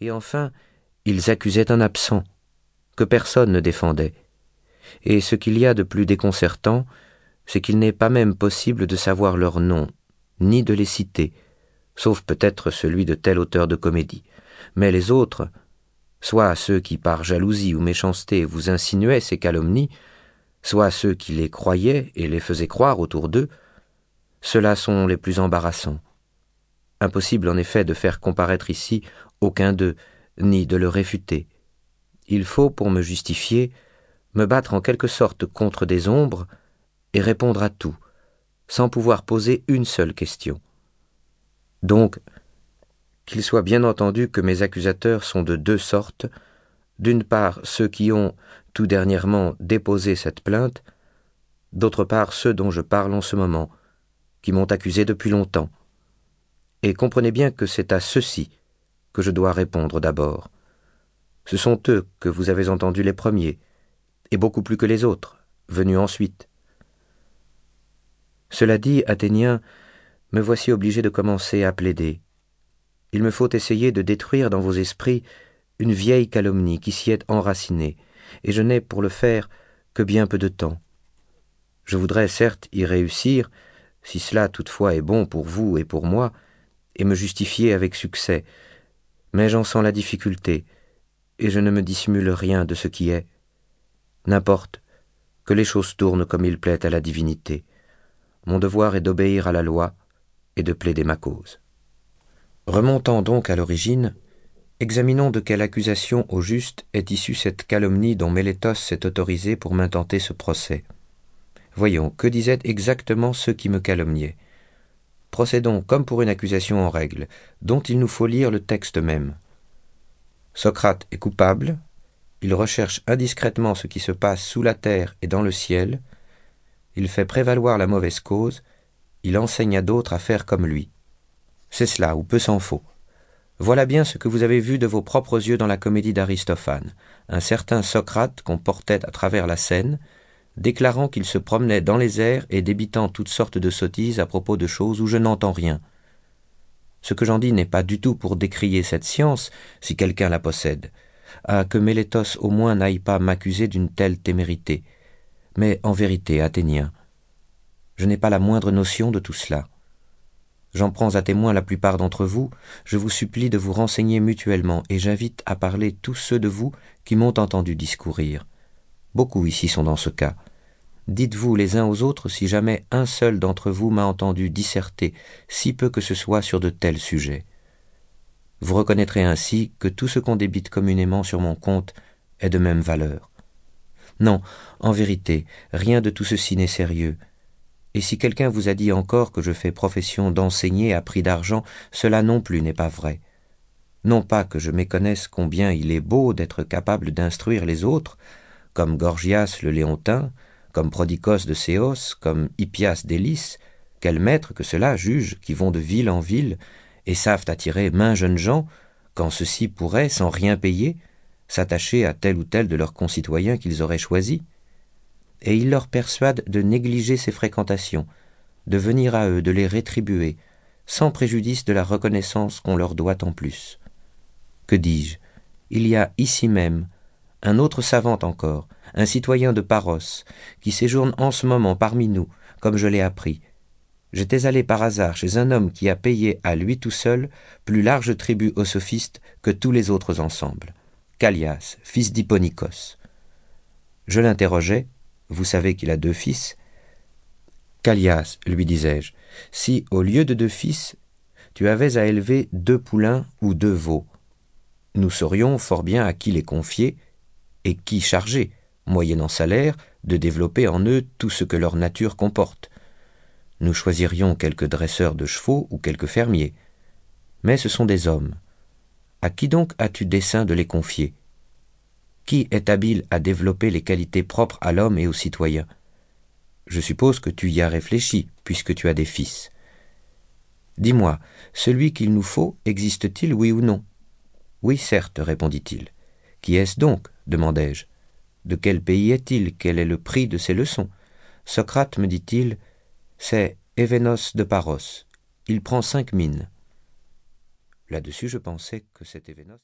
Et enfin, ils accusaient un absent, que personne ne défendait. Et ce qu'il y a de plus déconcertant, c'est qu'il n'est pas même possible de savoir leur nom, ni de les citer, sauf peut-être celui de tel auteur de comédie. Mais les autres, soit ceux qui par jalousie ou méchanceté vous insinuaient ces calomnies, soit ceux qui les croyaient et les faisaient croire autour d'eux, ceux-là sont les plus embarrassants. Impossible en effet de faire comparaître ici aucun d'eux, ni de le réfuter. Il faut, pour me justifier, me battre en quelque sorte contre des ombres et répondre à tout, sans pouvoir poser une seule question. Donc, qu'il soit bien entendu que mes accusateurs sont de deux sortes, d'une part ceux qui ont, tout dernièrement, déposé cette plainte, d'autre part ceux dont je parle en ce moment, qui m'ont accusé depuis longtemps. Et comprenez bien que c'est à ceux-ci que je dois répondre d'abord. Ce sont eux que vous avez entendus les premiers, et beaucoup plus que les autres, venus ensuite. Cela dit, Athéniens, me voici obligé de commencer à plaider. Il me faut essayer de détruire dans vos esprits une vieille calomnie qui s'y est enracinée, et je n'ai pour le faire que bien peu de temps. Je voudrais certes y réussir, si cela toutefois est bon pour vous et pour moi, et me justifier avec succès, mais j'en sens la difficulté, et je ne me dissimule rien de ce qui est. N'importe, que les choses tournent comme il plaît à la divinité. Mon devoir est d'obéir à la loi et de plaider ma cause. Remontant donc à l'origine, examinons de quelle accusation au juste est issue cette calomnie dont Mélétos s'est autorisé pour m'intenter ce procès. Voyons, que disaient exactement ceux qui me calomniaient. Procédons comme pour une accusation en règle, dont il nous faut lire le texte même. Socrate est coupable, il recherche indiscrètement ce qui se passe sous la terre et dans le ciel, il fait prévaloir la mauvaise cause, il enseigne à d'autres à faire comme lui. C'est cela, ou peu s'en faut. Voilà bien ce que vous avez vu de vos propres yeux dans la comédie d'Aristophane, un certain Socrate qu'on portait à travers la scène, déclarant qu'il se promenait dans les airs et débitant toutes sortes de sottises à propos de choses où je n'entends rien. Ce que j'en dis n'est pas du tout pour décrier cette science, si quelqu'un la possède, à que Mélétos au moins n'aille pas m'accuser d'une telle témérité. Mais en vérité, Athénien, je n'ai pas la moindre notion de tout cela. J'en prends à témoin la plupart d'entre vous, je vous supplie de vous renseigner mutuellement, et j'invite à parler tous ceux de vous qui m'ont entendu discourir. Beaucoup ici sont dans ce cas. Dites-vous les uns aux autres si jamais un seul d'entre vous m'a entendu disserter, si peu que ce soit sur de tels sujets. Vous reconnaîtrez ainsi que tout ce qu'on débite communément sur mon compte est de même valeur. Non, en vérité, rien de tout ceci n'est sérieux. Et si quelqu'un vous a dit encore que je fais profession d'enseigner à prix d'argent, cela non plus n'est pas vrai. Non pas que je méconnaisse combien il est beau d'être capable d'instruire les autres, comme Gorgias le Léontin, comme Prodicos de Céos, comme Hippias d'Élis, quels maîtres que cela jugent, qui vont de ville en ville, et savent attirer maint jeunes gens, quand ceux-ci pourraient, sans rien payer, s'attacher à tel ou tel de leurs concitoyens qu'ils auraient choisis, et ils leur persuadent de négliger ces fréquentations, de venir à eux, de les rétribuer, sans préjudice de la reconnaissance qu'on leur doit en plus. Que dis-je? Il y a ici même un autre savant encore, un citoyen de Paros, qui séjourne en ce moment parmi nous, comme je l'ai appris. J'étais allé par hasard chez un homme qui a payé à lui tout seul plus large tribut aux sophistes que tous les autres ensemble. Callias, fils d'Hipponikos. Je l'interrogeai, vous savez qu'il a deux fils? Callias, lui disais-je, si, au lieu de deux fils, tu avais à élever deux poulains ou deux veaux, nous saurions fort bien à qui les confier et qui charger, moyennant salaire, de développer en eux tout ce que leur nature comporte. Nous choisirions quelques dresseurs de chevaux ou quelques fermiers. Mais ce sont des hommes. À qui donc as-tu dessein de les confier? Qui est habile à développer les qualités propres à l'homme et aux citoyens Je suppose que tu y as réfléchi, puisque tu as des fils. Dis-moi, celui qu'il nous faut existe-t-il, oui ou non? Oui, certes, répondit-il. Qui est-ce donc? Demandai-je. De quel pays est-il? Quel est le prix de ses leçons? Socrate, me dit-il, c'est Événos de Paros. Il prend cinq mines. Là-dessus, je pensais que cet Événos